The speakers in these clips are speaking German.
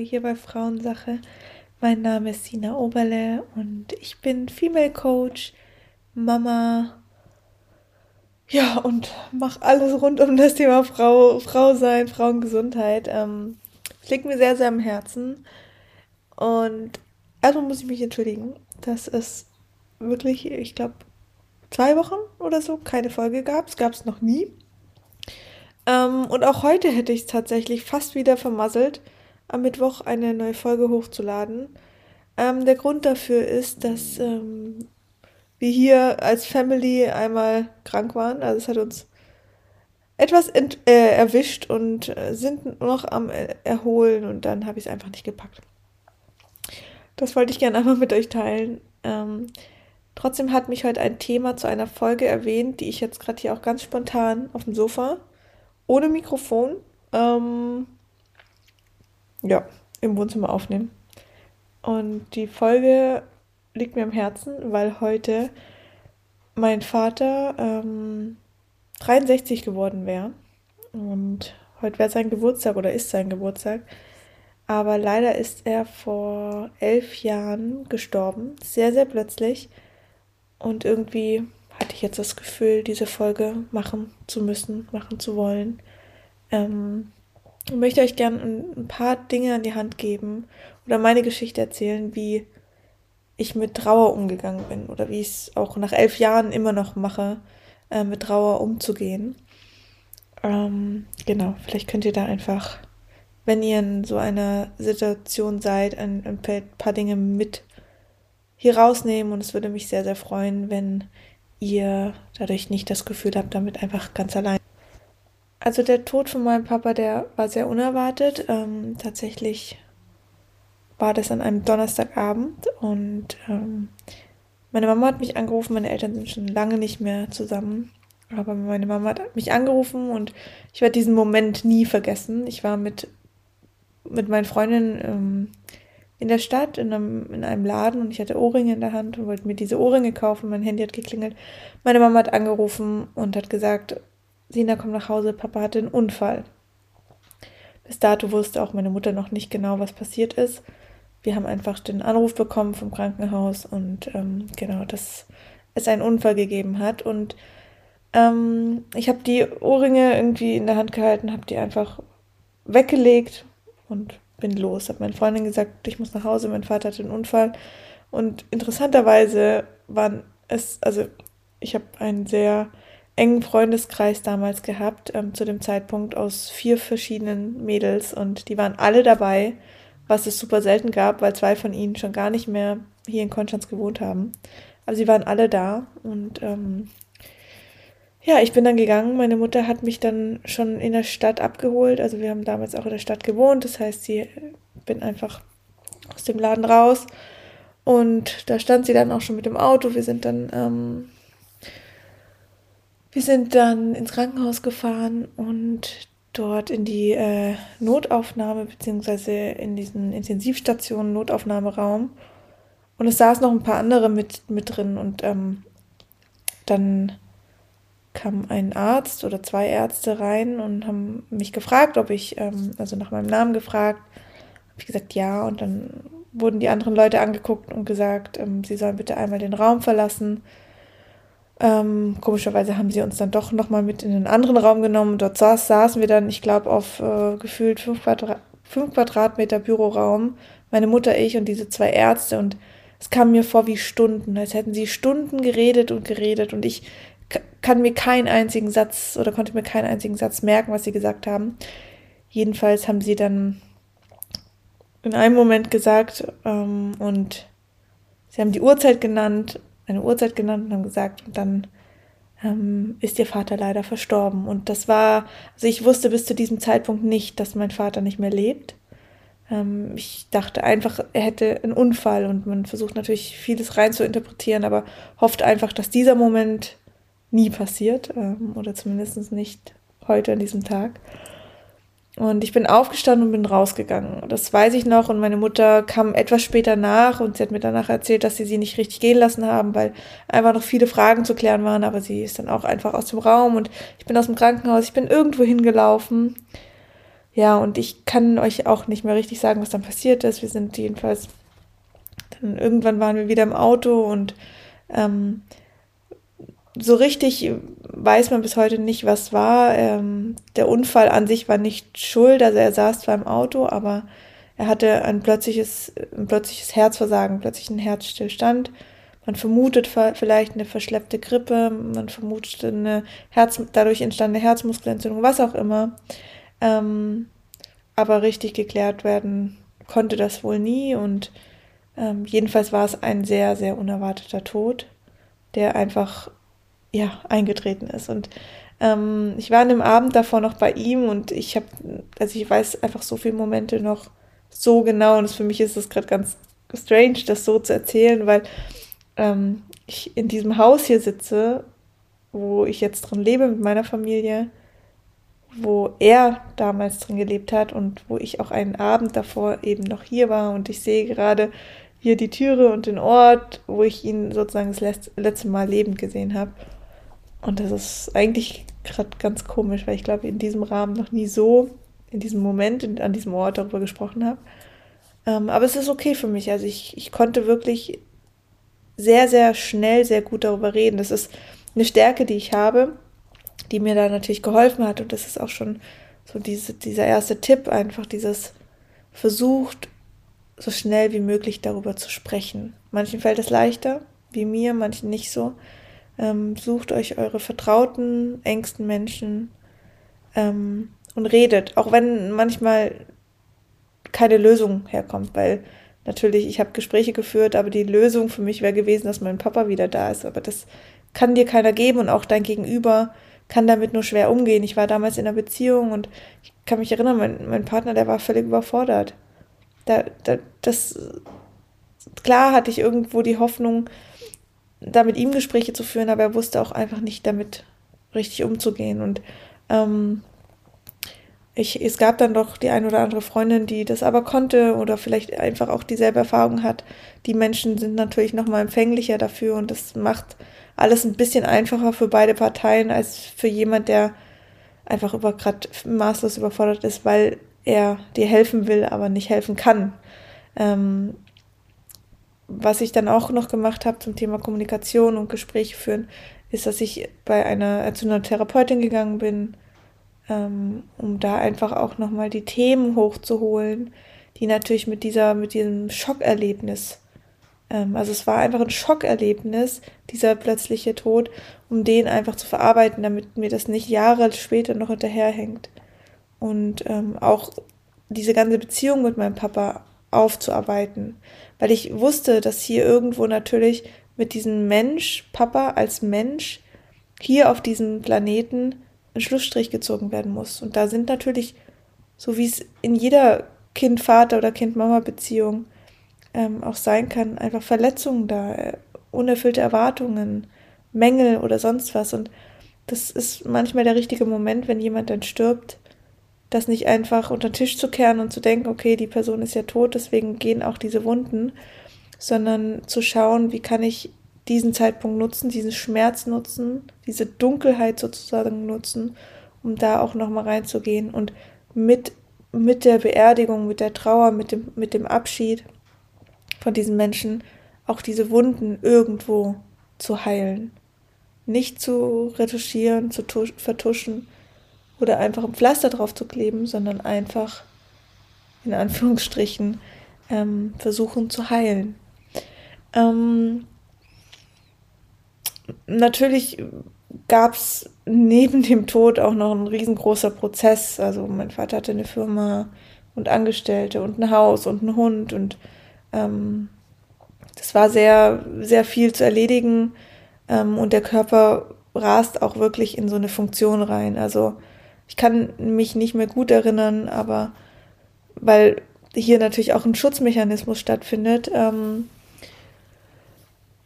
Podcast-Folge hier bei Frauensache. Mein Name ist Sina Oberle und ich bin Female Coach, Mama, ja, und mache alles rund um das Thema Frau, Frau sein, Frauengesundheit. Ähm, liegt mir sehr, sehr am Herzen. Und erstmal muss ich mich entschuldigen, dass es wirklich, ich glaube, zwei Wochen oder so keine Folge gab. Es gab es noch nie. Ähm, und auch heute hätte ich es tatsächlich fast wieder vermasselt, am Mittwoch eine neue Folge hochzuladen. Ähm, der Grund dafür ist, dass ähm, wir hier als Family einmal krank waren. Also es hat uns etwas ent, äh, erwischt und äh, sind noch am Erholen und dann habe ich es einfach nicht gepackt. Das wollte ich gerne einmal mit euch teilen. Ähm, trotzdem hat mich heute ein Thema zu einer Folge erwähnt, die ich jetzt gerade hier auch ganz spontan auf dem Sofa ohne Mikrofon, ähm, ja, im Wohnzimmer aufnehmen. Und die Folge liegt mir am Herzen, weil heute mein Vater ähm, 63 geworden wäre. Und heute wäre sein Geburtstag oder ist sein Geburtstag. Aber leider ist er vor elf Jahren gestorben. Sehr, sehr plötzlich. Und irgendwie hatte ich jetzt das Gefühl, diese Folge machen zu müssen, machen zu wollen. Ähm, ich möchte euch gerne ein, paar Dinge an die Hand geben oder meine Geschichte erzählen, wie ich mit Trauer umgegangen bin oder wie ich es auch nach elf Jahren immer noch mache, äh, mit Trauer umzugehen. Ähm, genau, vielleicht könnt ihr da einfach, wenn ihr in so einer Situation seid, ein, ein paar Dinge mit hier rausnehmen und es würde mich sehr, sehr freuen, wenn ihr dadurch nicht das Gefühl habt, damit einfach ganz allein. Also der Tod von meinem Papa, der war sehr unerwartet. Ähm, tatsächlich war das an einem Donnerstagabend und ähm, meine Mama hat mich angerufen, meine Eltern sind schon lange nicht mehr zusammen. Aber meine Mama hat mich angerufen und ich werde diesen Moment nie vergessen. Ich war mit, mit meinen Freundinnen ähm, in der Stadt, in einem, in einem Laden und ich hatte Ohrringe in der Hand und wollte mir diese Ohrringe kaufen. Mein Handy hat geklingelt. Meine Mama hat angerufen und hat gesagt, Sina kommt nach Hause, Papa hatte einen Unfall. Bis dato wusste auch meine Mutter noch nicht genau, was passiert ist. Wir haben einfach den Anruf bekommen vom Krankenhaus und ähm, genau, dass es einen Unfall gegeben hat. Und ähm, ich habe die Ohrringe irgendwie in der Hand gehalten, habe die einfach weggelegt und bin los. Habe meiner Freundin gesagt, ich muss nach Hause, mein Vater hatte einen Unfall. Und interessanterweise waren es, also ich habe einen sehr engen Freundeskreis damals gehabt, ähm, zu dem Zeitpunkt aus vier verschiedenen Mädels und die waren alle dabei, was es super selten gab, weil zwei von ihnen schon gar nicht mehr hier in Konstanz gewohnt haben. Aber sie waren alle da und ähm, ja, ich bin dann gegangen. Meine Mutter hat mich dann schon in der Stadt abgeholt. Also wir haben damals auch in der Stadt gewohnt. Das heißt, sie bin einfach aus dem Laden raus. Und da stand sie dann auch schon mit dem Auto. Wir sind dann, ähm, wir sind dann ins Krankenhaus gefahren und dort in die äh, Notaufnahme beziehungsweise in diesen Intensivstationen Notaufnahmeraum. Und es saß noch ein paar andere mit, mit drin und ähm, dann kam ein Arzt oder zwei Ärzte rein und haben mich gefragt, ob ich, ähm, also nach meinem Namen gefragt. Habe ich gesagt, ja. Und dann wurden die anderen Leute angeguckt und gesagt, ähm, sie sollen bitte einmal den Raum verlassen. Ähm, komischerweise haben sie uns dann doch nochmal mit in den anderen Raum genommen. Dort saß, saßen wir dann, ich glaube, auf äh, gefühlt fünf, Quadra fünf Quadratmeter Büroraum. Meine Mutter, ich und diese zwei Ärzte. Und es kam mir vor wie Stunden, als hätten sie Stunden geredet und geredet. Und ich kann mir keinen einzigen Satz oder konnte mir keinen einzigen Satz merken, was sie gesagt haben. Jedenfalls haben sie dann in einem Moment gesagt ähm, und sie haben die Uhrzeit genannt, eine Uhrzeit genannt und haben gesagt dann ähm, ist ihr Vater leider verstorben. Und das war, also ich wusste bis zu diesem Zeitpunkt nicht, dass mein Vater nicht mehr lebt. Ähm, ich dachte einfach, er hätte einen Unfall und man versucht natürlich vieles rein zu interpretieren, aber hofft einfach, dass dieser Moment nie passiert ähm, oder zumindest nicht heute an diesem Tag. Und ich bin aufgestanden und bin rausgegangen. Das weiß ich noch. Und meine Mutter kam etwas später nach und sie hat mir danach erzählt, dass sie sie nicht richtig gehen lassen haben, weil einfach noch viele Fragen zu klären waren. Aber sie ist dann auch einfach aus dem Raum und ich bin aus dem Krankenhaus. Ich bin irgendwo hingelaufen ja, und ich kann euch auch nicht mehr richtig sagen, was dann passiert ist. Wir sind jedenfalls, dann irgendwann waren wir wieder im Auto und ähm, so richtig weiß man bis heute nicht, was war. Ähm, der Unfall an sich war nicht schuld, also er saß zwar im Auto, aber er hatte ein plötzliches, ein plötzliches Herzversagen, plötzlich einen Herzstillstand. Man vermutet vielleicht eine verschleppte Grippe, man vermutet eine Herz, dadurch entstandene Herzmuskelentzündung, was auch immer. Ähm, aber richtig geklärt werden konnte das wohl nie und ähm, jedenfalls war es ein sehr, sehr unerwarteter Tod, der einfach ja, eingetreten ist. Und ähm, ich war an dem Abend davor noch bei ihm und ich habe, also ich weiß einfach so viele Momente noch so genau und für mich ist es gerade ganz strange, das so zu erzählen, weil ähm, ich in diesem Haus hier sitze, wo ich jetzt drin lebe mit meiner Familie, wo er damals drin gelebt hat und wo ich auch einen Abend davor eben noch hier war und ich sehe gerade hier die Türe und den Ort, wo ich ihn sozusagen das letzte Mal lebend gesehen habe. Und das ist eigentlich gerade ganz komisch, weil ich glaube, in diesem Rahmen noch nie so, in diesem Moment, an diesem Ort darüber gesprochen habe. Ähm, aber es ist okay für mich. Also ich, ich konnte wirklich sehr, sehr schnell, sehr gut darüber reden. Das ist eine Stärke, die ich habe, die mir da natürlich geholfen hat. Und das ist auch schon so diese, dieser erste Tipp, einfach dieses versucht, so schnell wie möglich darüber zu sprechen. Manchen fällt es leichter, wie mir, manchen nicht so. Ähm, sucht euch eure vertrauten, engsten Menschen ähm, und redet, auch wenn manchmal keine Lösung herkommt, weil natürlich, ich habe Gespräche geführt, aber die Lösung für mich wäre gewesen, dass mein Papa wieder da ist. Aber das kann dir keiner geben und auch dein Gegenüber kann damit nur schwer umgehen. Ich war damals in einer Beziehung und ich kann mich erinnern, mein, mein Partner, der war völlig überfordert. Da, da, das, klar hatte ich irgendwo die Hoffnung, da mit ihm Gespräche zu führen, aber er wusste auch einfach nicht damit richtig umzugehen. Und ähm, ich, es gab dann doch die ein oder andere Freundin, die das aber konnte oder vielleicht einfach auch dieselbe Erfahrung hat. Die Menschen sind natürlich nochmal empfänglicher dafür und das macht alles ein bisschen einfacher für beide Parteien als für jemand, der einfach über gerade maßlos überfordert ist, weil er dir helfen will, aber nicht helfen kann. Ähm, was ich dann auch noch gemacht habe zum Thema Kommunikation und Gespräche führen, ist, dass ich bei einer äh, zu einer Therapeutin gegangen bin, ähm, um da einfach auch nochmal die Themen hochzuholen, die natürlich mit dieser, mit diesem Schockerlebnis, ähm, also es war einfach ein Schockerlebnis, dieser plötzliche Tod, um den einfach zu verarbeiten, damit mir das nicht Jahre später noch hinterherhängt. Und ähm, auch diese ganze Beziehung mit meinem Papa aufzuarbeiten, weil ich wusste, dass hier irgendwo natürlich mit diesem Mensch, Papa als Mensch, hier auf diesem Planeten ein Schlussstrich gezogen werden muss. Und da sind natürlich, so wie es in jeder Kind-Vater- oder Kind-Mama-Beziehung ähm, auch sein kann, einfach Verletzungen da, äh, unerfüllte Erwartungen, Mängel oder sonst was. Und das ist manchmal der richtige Moment, wenn jemand dann stirbt, das nicht einfach unter den Tisch zu kehren und zu denken, okay, die Person ist ja tot, deswegen gehen auch diese Wunden, sondern zu schauen, wie kann ich diesen Zeitpunkt nutzen, diesen Schmerz nutzen, diese Dunkelheit sozusagen nutzen, um da auch nochmal reinzugehen und mit, mit der Beerdigung, mit der Trauer, mit dem, mit dem Abschied von diesen Menschen auch diese Wunden irgendwo zu heilen. Nicht zu retuschieren, zu vertuschen, oder einfach ein Pflaster drauf zu kleben, sondern einfach in Anführungsstrichen ähm, versuchen zu heilen. Ähm, natürlich gab es neben dem Tod auch noch ein riesengroßer Prozess. Also mein Vater hatte eine Firma und Angestellte und ein Haus und einen Hund und ähm, das war sehr, sehr viel zu erledigen ähm, und der Körper rast auch wirklich in so eine Funktion rein. Also ich kann mich nicht mehr gut erinnern, aber weil hier natürlich auch ein Schutzmechanismus stattfindet ähm,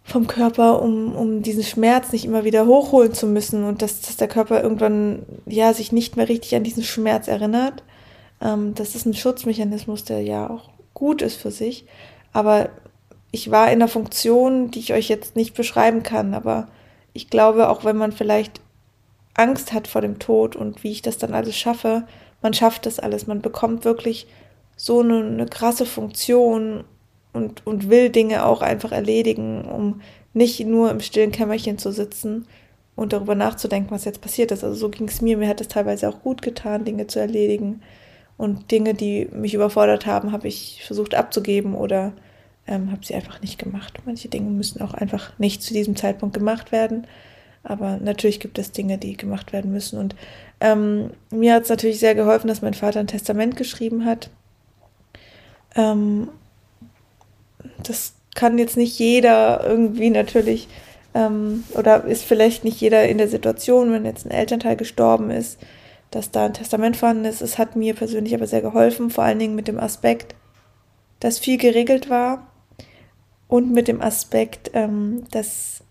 vom Körper, um, um diesen Schmerz nicht immer wieder hochholen zu müssen und dass, dass der Körper irgendwann ja sich nicht mehr richtig an diesen Schmerz erinnert. Ähm, das ist ein Schutzmechanismus, der ja auch gut ist für sich. Aber ich war in einer Funktion, die ich euch jetzt nicht beschreiben kann, aber ich glaube, auch wenn man vielleicht Angst hat vor dem Tod und wie ich das dann alles schaffe. man schafft das alles, man bekommt wirklich so eine, eine krasse Funktion und, und will Dinge auch einfach erledigen, um nicht nur im stillen Kämmerchen zu sitzen und darüber nachzudenken, was jetzt passiert ist. Also so ging es mir. Mir hat es teilweise auch gut getan, Dinge zu erledigen. Und Dinge, die mich überfordert haben, habe ich versucht abzugeben oder ähm, habe sie einfach nicht gemacht. Manche Dinge müssen auch einfach nicht zu diesem Zeitpunkt gemacht werden. Aber natürlich gibt es Dinge, die gemacht werden müssen. Und ähm, mir hat es natürlich sehr geholfen, dass mein Vater ein Testament geschrieben hat. Ähm, das kann jetzt nicht jeder irgendwie natürlich, ähm, oder ist vielleicht nicht jeder in der Situation, wenn jetzt ein Elternteil gestorben ist, dass da ein Testament vorhanden ist. Es hat mir persönlich aber sehr geholfen, vor allen Dingen mit dem Aspekt, dass viel geregelt war und mit dem Aspekt, ähm, dass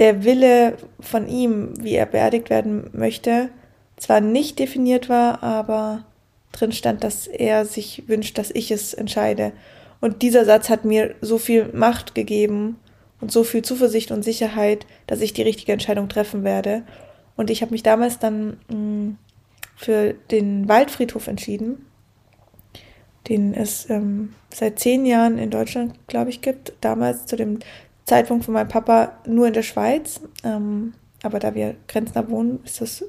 der Wille von ihm, wie er beerdigt werden möchte, zwar nicht definiert war, aber drin stand, dass er sich wünscht, dass ich es entscheide. Und dieser Satz hat mir so viel Macht gegeben und so viel Zuversicht und Sicherheit, dass ich die richtige Entscheidung treffen werde. Und ich habe mich damals dann mh, mm, für den Waldfriedhof entschieden, den es ähm, seit zehn Jahren in Deutschland, glaube ich, gibt. Damals zu dem Zeitpunkt von meinem Papa nur in der Schweiz. Ähm, aber da wir grenznah wohnen, ist das,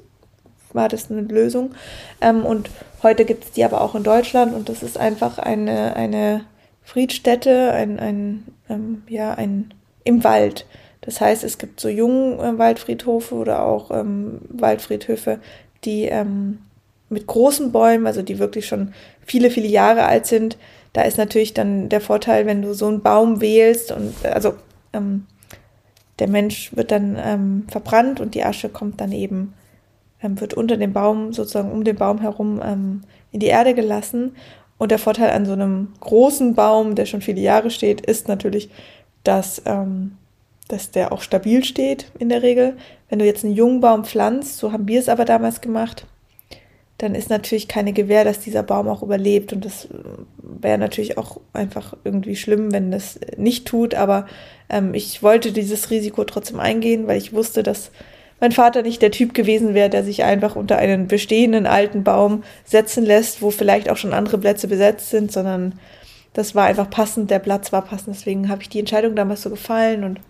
war das eine Lösung. Ähm, und heute gibt es die aber auch in Deutschland und das ist einfach eine, eine Friedstätte, ein, ein, ähm, ja, ein im Wald. Das heißt, es gibt so jungen äh, Waldfriedhofe oder auch ähm, Waldfriedhöfe, die ähm, mit großen Bäumen, also die wirklich schon viele, viele Jahre alt sind. Da ist natürlich dann der Vorteil, wenn du so einen Baum wählst und also ähm, der Mensch wird dann ähm, verbrannt und die Asche kommt dann eben, ähm, wird unter dem Baum, sozusagen um den Baum herum ähm, in die Erde gelassen. Und der Vorteil an so einem großen Baum, der schon viele Jahre steht, ist natürlich, dass, ähm, dass der auch stabil steht in der Regel. Wenn du jetzt einen jungen Baum pflanzt, so haben wir es aber damals gemacht, dann ist natürlich keine Gewähr, dass dieser Baum auch überlebt. Und das wäre natürlich auch einfach irgendwie schlimm, wenn das nicht tut. Aber ähm, ich wollte dieses Risiko trotzdem eingehen, weil ich wusste, dass mein Vater nicht der Typ gewesen wäre, der sich einfach unter einen bestehenden alten Baum setzen lässt, wo vielleicht auch schon andere Plätze besetzt sind, sondern das war einfach passend, der Platz war passend. Deswegen habe ich die Entscheidung damals so gefallen und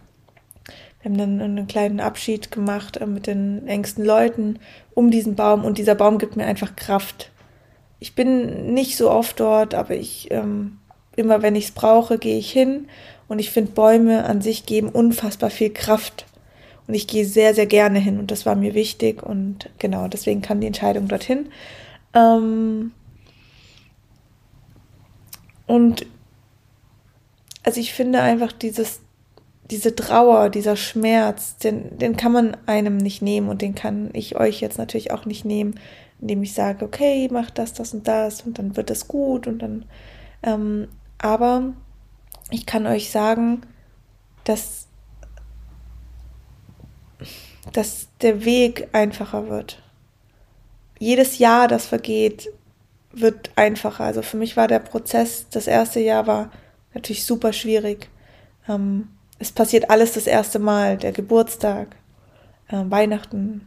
wir haben dann einen kleinen Abschied gemacht äh, mit den engsten Leuten um diesen Baum und dieser Baum gibt mir einfach Kraft. Ich bin nicht so oft dort, aber ich ähm, immer wenn ich es brauche, gehe ich hin und ich finde Bäume an sich geben unfassbar viel Kraft und ich gehe sehr, sehr gerne hin und das war mir wichtig und genau, deswegen kam die Entscheidung dorthin. Ähm und also ich finde einfach dieses, diese Trauer, dieser Schmerz, den, den kann man einem nicht nehmen und den kann ich euch jetzt natürlich auch nicht nehmen, indem ich sage, okay, mach das, das und das und dann wird das gut und dann, ähm, aber ich kann euch sagen, dass dass der Weg einfacher wird. Jedes Jahr, das vergeht, wird einfacher. Also für mich war der Prozess, das erste Jahr war natürlich super schwierig. Ähm, es passiert alles das erste Mal, der Geburtstag, äh, Weihnachten,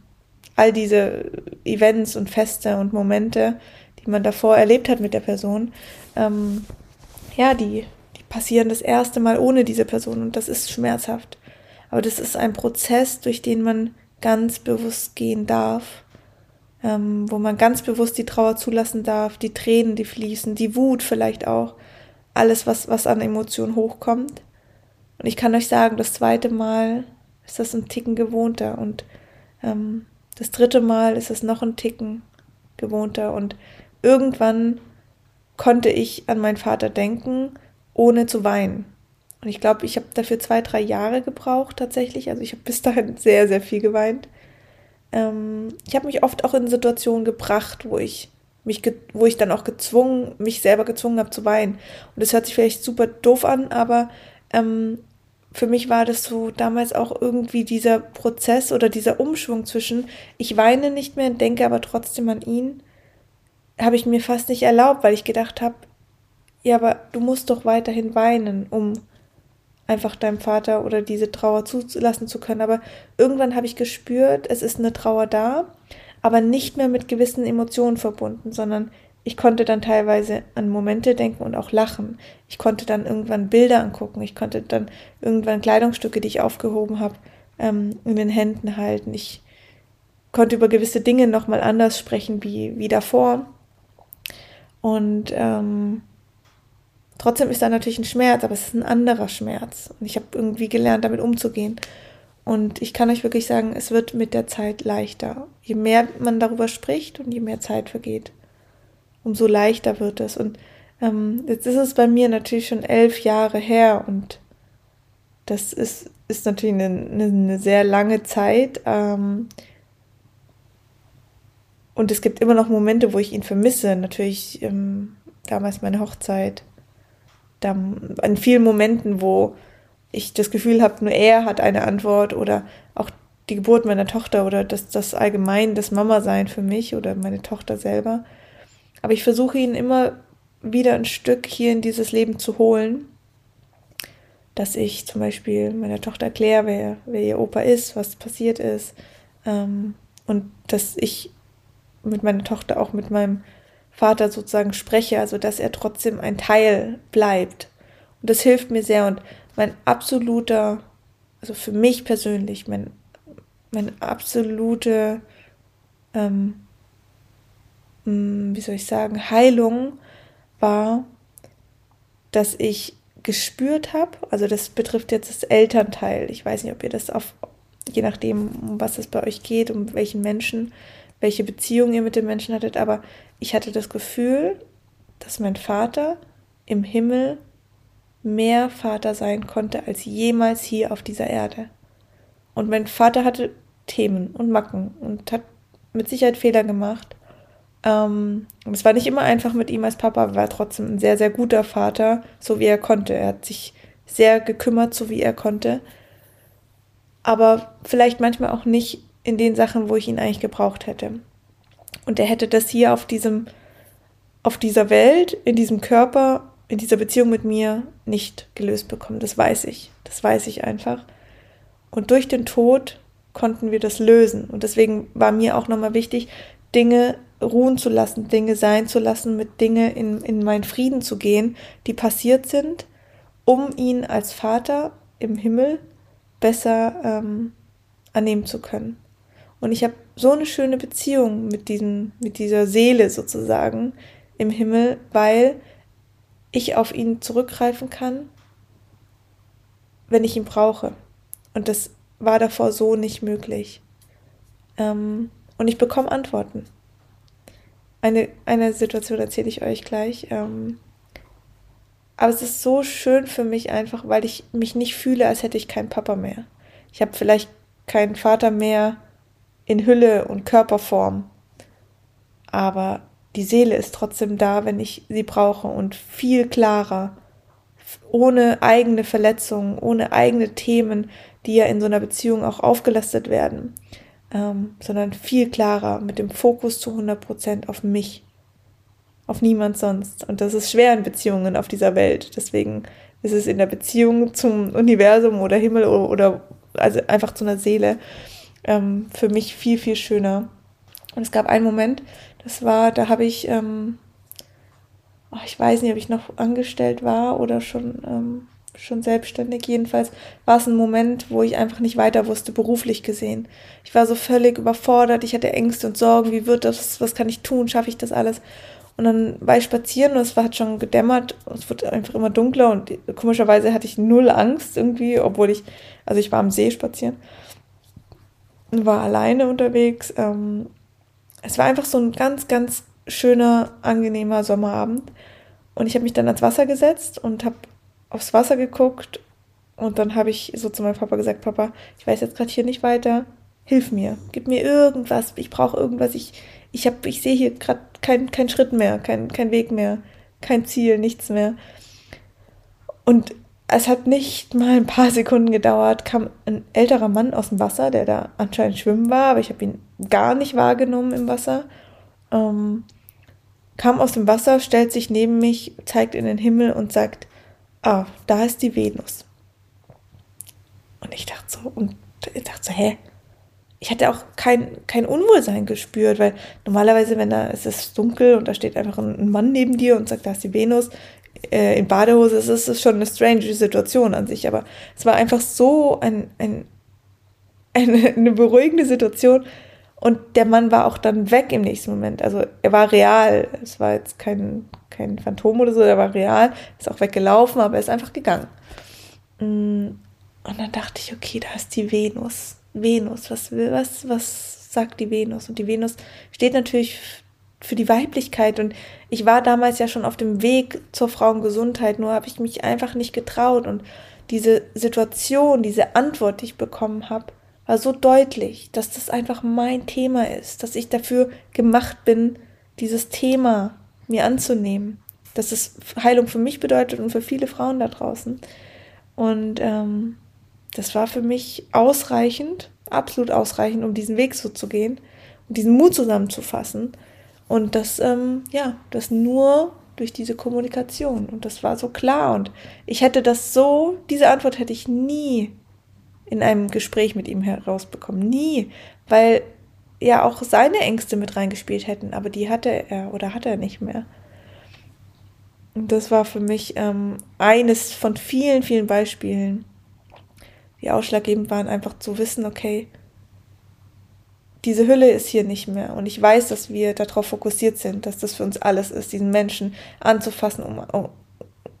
all diese Events und Feste und Momente, die man davor erlebt hat mit der Person, ähm, ja, die, die passieren das erste Mal ohne diese Person und das ist schmerzhaft. Aber das ist ein Prozess, durch den man ganz bewusst gehen darf, ähm, wo man ganz bewusst die Trauer zulassen darf, die Tränen, die fließen, die Wut vielleicht auch, alles, was, was an Emotionen hochkommt. Und ich kann euch sagen, das zweite Mal ist das ein Ticken gewohnter und ähm, das dritte Mal ist es noch ein Ticken gewohnter und irgendwann konnte ich an meinen Vater denken, ohne zu weinen. Und ich glaube, ich habe dafür zwei, drei Jahre gebraucht tatsächlich. Also ich habe bis dahin sehr, sehr viel geweint. Ähm, ich habe mich oft auch in Situationen gebracht, wo ich mich, wo ich dann auch gezwungen, mich selber gezwungen habe zu weinen. Und das hört sich vielleicht super doof an, aber ähm, für mich war das so damals auch irgendwie dieser Prozess oder dieser Umschwung zwischen, ich weine nicht mehr und denke aber trotzdem an ihn, habe ich mir fast nicht erlaubt, weil ich gedacht habe, ja, aber du musst doch weiterhin weinen, um einfach deinem Vater oder diese Trauer zulassen zu können. Aber irgendwann habe ich gespürt, es ist eine Trauer da, aber nicht mehr mit gewissen Emotionen verbunden, sondern ich konnte dann teilweise an Momente denken und auch lachen. Ich konnte dann irgendwann Bilder angucken. Ich konnte dann irgendwann Kleidungsstücke, die ich aufgehoben habe, ähm, in den Händen halten. Ich konnte über gewisse Dinge nochmal anders sprechen wie, wie davor. Und ähm, trotzdem ist da natürlich ein Schmerz, aber es ist ein anderer Schmerz. Und ich habe irgendwie gelernt, damit umzugehen. Und ich kann euch wirklich sagen, es wird mit der Zeit leichter. Je mehr man darüber spricht und je mehr Zeit vergeht, umso leichter wird es. Und ähm, jetzt ist es bei mir natürlich schon elf Jahre her und das ist, ist natürlich eine, eine sehr lange Zeit. Ähm, und es gibt immer noch Momente, wo ich ihn vermisse. Natürlich ähm, damals meine Hochzeit. Da, an vielen Momenten, wo ich das Gefühl habe, nur er hat eine Antwort oder auch die Geburt meiner Tochter oder das, das allgemein, das Mama-Sein für mich oder meine Tochter selber. Aber ich versuche ihn immer wieder ein Stück hier in dieses Leben zu holen, dass ich zum Beispiel meiner Tochter erkläre, wer, wer ihr Opa ist, was passiert ist ähm, und dass ich mit meiner Tochter auch mit meinem Vater sozusagen spreche, also dass er trotzdem ein Teil bleibt. Und das hilft mir sehr und mein absoluter, also für mich persönlich, mein, mein absolute, ähm, hm, wie soll ich sagen, Heilung war, dass ich gespürt habe, also das betrifft jetzt das Elternteil. Ich weiß nicht, ob ihr das auf, je nachdem, um was es bei euch geht, um welchen Menschen, welche Beziehung ihr mit den Menschen hattet, aber ich hatte das Gefühl, dass mein Vater im Himmel mehr Vater sein konnte als jemals hier auf dieser Erde. Und mein Vater hatte Themen und Macken und hat mit Sicherheit Fehler gemacht. Ähm, es war nicht immer einfach mit ihm als Papa, war trotzdem ein sehr, sehr guter Vater, so wie er konnte. Er hat sich sehr gekümmert, so wie er konnte. Aber vielleicht manchmal auch nicht in den Sachen, wo ich ihn eigentlich gebraucht hätte. Und er hätte das hier auf diesem, auf dieser Welt, in diesem Körper in dieser Beziehung mit mir nicht gelöst bekommen. Das weiß ich. Das weiß ich einfach. Und durch den Tod konnten wir das lösen. Und deswegen war mir auch nochmal wichtig, Dinge ruhen zu lassen, Dinge sein zu lassen, mit Dinge in, in meinen Frieden zu gehen, die passiert sind, um ihn als Vater im Himmel besser ähm, annehmen zu können. Und ich habe so eine schöne Beziehung mit diesem, mit dieser Seele sozusagen im Himmel, weil ich auf ihn zurückgreifen kann, wenn ich ihn brauche. Und das war davor so nicht möglich. Ähm, und ich bekomme Antworten. Eine, eine Situation erzähle ich euch gleich. Ähm, aber es ist so schön für mich einfach, weil ich mich nicht fühle, als hätte ich keinen Papa mehr. Ich habe vielleicht keinen Vater mehr in Hülle und Körperform. Aber die Seele ist trotzdem da, wenn ich sie brauche und viel klarer, ohne eigene Verletzungen, ohne eigene Themen, die ja in so einer Beziehung auch aufgelastet werden, ähm, sondern viel klarer mit dem Fokus zu 100 Prozent auf mich, auf niemand sonst. Und das ist schwer in Beziehungen auf dieser Welt. Deswegen ist es in der Beziehung zum Universum oder Himmel oder, oder also einfach zu einer Seele ähm, für mich viel, viel schöner. Und es gab einen Moment, das war, da habe ich, ähm, oh, ich weiß nicht, ob ich noch angestellt war oder schon, ähm, schon selbstständig. Jedenfalls war es ein Moment, wo ich einfach nicht weiter wusste, beruflich gesehen. Ich war so völlig überfordert, ich hatte Ängste und Sorgen, wie wird das, was kann ich tun, schaffe ich das alles? Und dann war ich spazieren und es war, hat schon gedämmert, es wird einfach immer dunkler und komischerweise hatte ich null Angst irgendwie, obwohl ich, also ich war am See spazieren und war alleine unterwegs. Ähm, es war einfach so ein ganz, ganz schöner, angenehmer Sommerabend. Und ich habe mich dann ans Wasser gesetzt und habe aufs Wasser geguckt. Und dann habe ich so zu meinem Papa gesagt, Papa, ich weiß jetzt gerade hier nicht weiter. Hilf mir, gib mir irgendwas. Ich brauche irgendwas. Ich, ich, ich sehe hier gerade keinen kein Schritt mehr, kein, kein Weg mehr, kein Ziel, nichts mehr. Und es hat nicht mal ein paar Sekunden gedauert, kam ein älterer Mann aus dem Wasser, der da anscheinend schwimmen war, aber ich habe ihn gar nicht wahrgenommen im Wasser. Ähm, kam aus dem Wasser, stellt sich neben mich, zeigt in den Himmel und sagt, ah, da ist die Venus. Und ich dachte so, und ich dachte so, hä? ich hatte auch kein, kein Unwohlsein gespürt, weil normalerweise, wenn da es ist dunkel und da steht einfach ein, Mann neben dir und sagt, da ist die Venus, äh, in Badehose, es ist, ist schon eine strange Situation an sich, aber es war einfach so ein, ein, eine, eine beruhigende Situation, und der Mann war auch dann weg im nächsten Moment. Also er war real. Es war jetzt kein, kein Phantom oder so, er war real. Ist auch weggelaufen, aber er ist einfach gegangen. Mm, und dann dachte ich, okay, da ist die Venus. Venus, was, was, was sagt die Venus? Und die Venus steht natürlich für die Weiblichkeit. Und ich war damals ja schon auf dem Weg zur Frauengesundheit, nur habe ich mich einfach nicht getraut. Und diese Situation, diese Antwort, die ich bekommen habe, war so deutlich, dass das einfach mein Thema ist, dass ich dafür gemacht bin, dieses Thema mir anzunehmen, dass es Heilung für mich bedeutet und für viele Frauen da draußen. Und ähm, das war für mich ausreichend, absolut ausreichend, um diesen Weg so zu gehen und diesen Mut zusammenzufassen. Und das, ähm, ja, das nur durch diese Kommunikation. Und das war so klar. Und ich hätte das so, diese Antwort hätte ich nie in einem Gespräch mit ihm herausbekommen. Nie, weil ja auch seine Ängste mit reingespielt hätten, aber die hatte er oder hat er nicht mehr. Und das war für mich ähm, eines von vielen, vielen Beispielen, die ausschlaggebend waren, einfach zu wissen, okay, diese Hülle ist hier nicht mehr. Und ich weiß, dass wir darauf fokussiert sind, dass das für uns alles ist, diesen Menschen anzufassen, um, um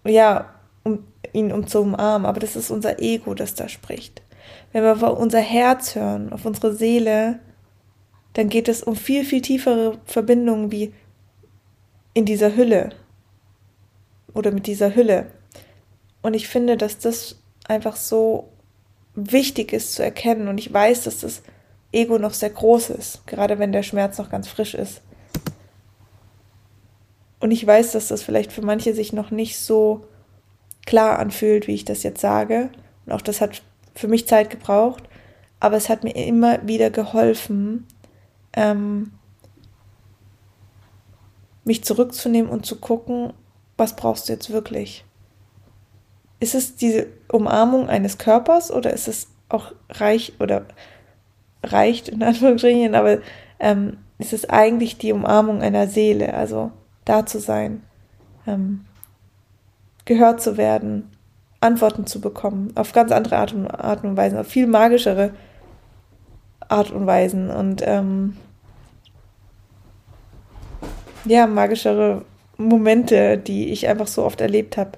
ja, um ihn um zu umarmen. Aber das ist unser Ego, das da spricht. Wenn wir auf unser Herz hören, auf unsere Seele, dann geht es um viel, viel tiefere Verbindungen wie in dieser Hülle oder mit dieser Hülle. Und ich finde, dass das einfach so wichtig ist zu erkennen. Und ich weiß, dass das Ego noch sehr groß ist, gerade wenn der Schmerz noch ganz frisch ist. Und ich weiß, dass das vielleicht für manche sich noch nicht so klar anfühlt, wie ich das jetzt sage. Und auch das hat für mich Zeit gebraucht, aber es hat mir immer wieder geholfen, ähm, mich zurückzunehmen und zu gucken, was brauchst du jetzt wirklich? Ist es diese Umarmung eines Körpers oder ist es auch reich oder reicht in Anführungsstrichen, aber ähm, ist es eigentlich die Umarmung einer Seele, also da zu sein, ähm, gehört zu werden, Antworten zu bekommen, auf ganz andere Art und, Art und Weisen, auf viel magischere Art und Weisen und ähm, ja, magischere Momente, die ich einfach so oft erlebt habe.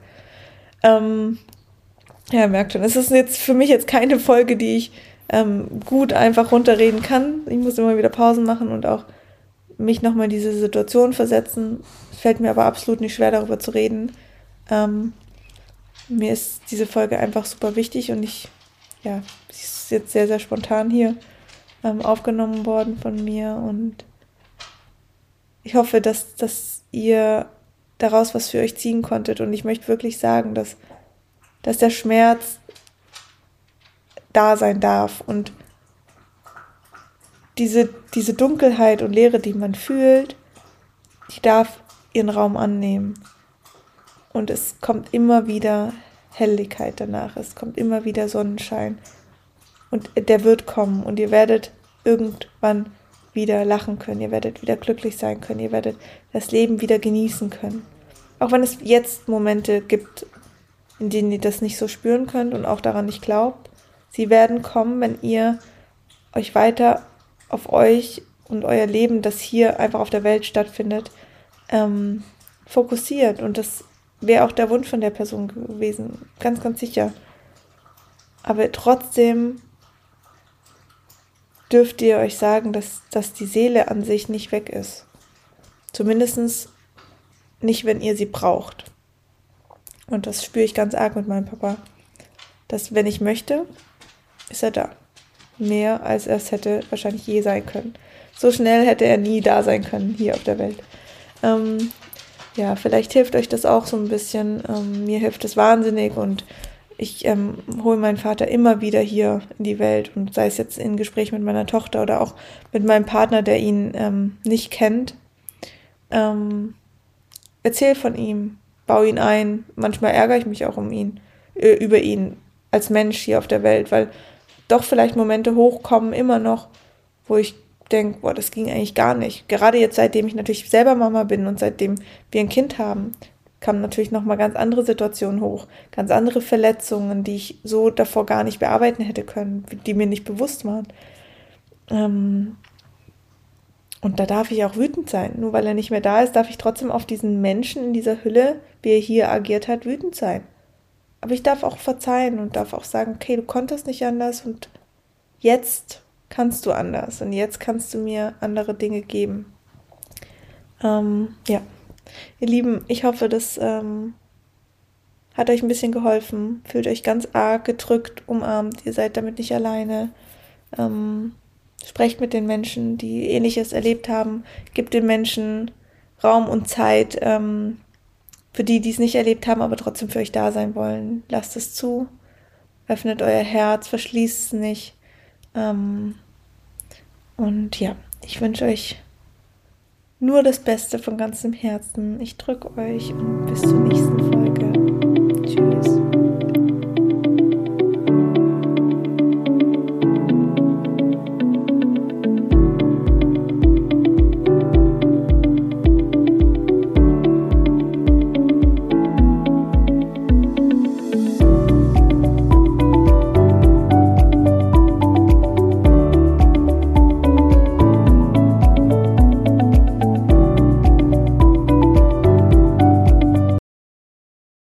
Ähm, ja, merkt schon, es ist jetzt für mich jetzt keine Folge, die ich ähm, gut einfach runterreden kann. Ich muss immer wieder Pausen machen und auch mich nochmal in diese Situation versetzen. Fällt mir aber absolut nicht schwer, darüber zu reden. Ähm, mir ist diese Folge einfach super wichtig und ich, ja, sie ist jetzt sehr, sehr spontan hier ähm, aufgenommen worden von mir und ich hoffe, dass, dass ihr daraus was für euch ziehen konntet und ich möchte wirklich sagen, dass, dass der Schmerz da sein darf und diese, diese Dunkelheit und Leere, die man fühlt, die darf ihren Raum annehmen. Und es kommt immer wieder Helligkeit danach. Es kommt immer wieder Sonnenschein. Und der wird kommen und ihr werdet irgendwann wieder lachen können. Ihr werdet wieder glücklich sein können. Ihr werdet das Leben wieder genießen können. Auch wenn es jetzt Momente gibt, in denen ihr das nicht so spüren könnt und auch daran nicht glaubt. Sie werden kommen, wenn ihr euch weiter auf euch und euer Leben, das hier einfach auf der Welt stattfindet, ähm, fokussiert. Und das wäre auch der Wunsch von der Person gewesen. Ganz, ganz sicher. Aber trotzdem dürft ihr euch sagen, dass, dass die Seele an sich nicht weg ist. Zumindest nicht, wenn ihr sie braucht. Und das spüre ich ganz arg mit meinem Papa. Dass, wenn ich möchte, ist er da. Mehr als er es hätte wahrscheinlich je sein können. So schnell hätte er nie da sein können hier auf der Welt. Ähm, ja, vielleicht hilft euch das auch so ein bisschen. Ähm, mir hilft es wahnsinnig und ich ähm, hole meinen Vater immer wieder hier in die Welt und sei es jetzt in Gespräch mit meiner Tochter oder auch mit meinem Partner, der ihn ähm, nicht kennt. Ähm, erzähl von ihm, bau ihn ein. Manchmal ärgere ich mich auch um ihn, äh, über ihn als Mensch hier auf der Welt, weil doch vielleicht Momente hochkommen immer noch, wo ich denke, boah, das ging eigentlich gar nicht. Gerade jetzt, seitdem ich natürlich selber Mama bin und seitdem wir ein Kind haben, kamen natürlich nochmal ganz andere Situationen hoch, ganz andere Verletzungen, die ich so davor gar nicht bearbeiten hätte können, die mir nicht bewusst waren. Ähm und da darf ich auch wütend sein. Nur weil er nicht mehr da ist, darf ich trotzdem auf diesen Menschen in dieser Hülle, wie er hier agiert hat, wütend sein. Aber ich darf auch verzeihen und darf auch sagen, okay, du konntest nicht anders und jetzt kannst du anders und jetzt kannst du mir andere Dinge geben. Ähm, ja, ihr Lieben, ich hoffe, das ähm, hat euch ein bisschen geholfen. Fühlt euch ganz arg gedrückt, umarmt. Ihr seid damit nicht alleine. Ähm, sprecht mit den Menschen, die ähnliches erlebt haben. Gebt den Menschen Raum und Zeit. Ähm, für die, die es nicht erlebt haben, aber trotzdem für euch da sein wollen. Lasst es zu. Öffnet euer Herz, verschließt es nicht. Ähm, und ja, ich wünsche euch nur das Beste von ganzem Herzen. Ich drücke euch und bis zur nächsten Folge. Tschüss.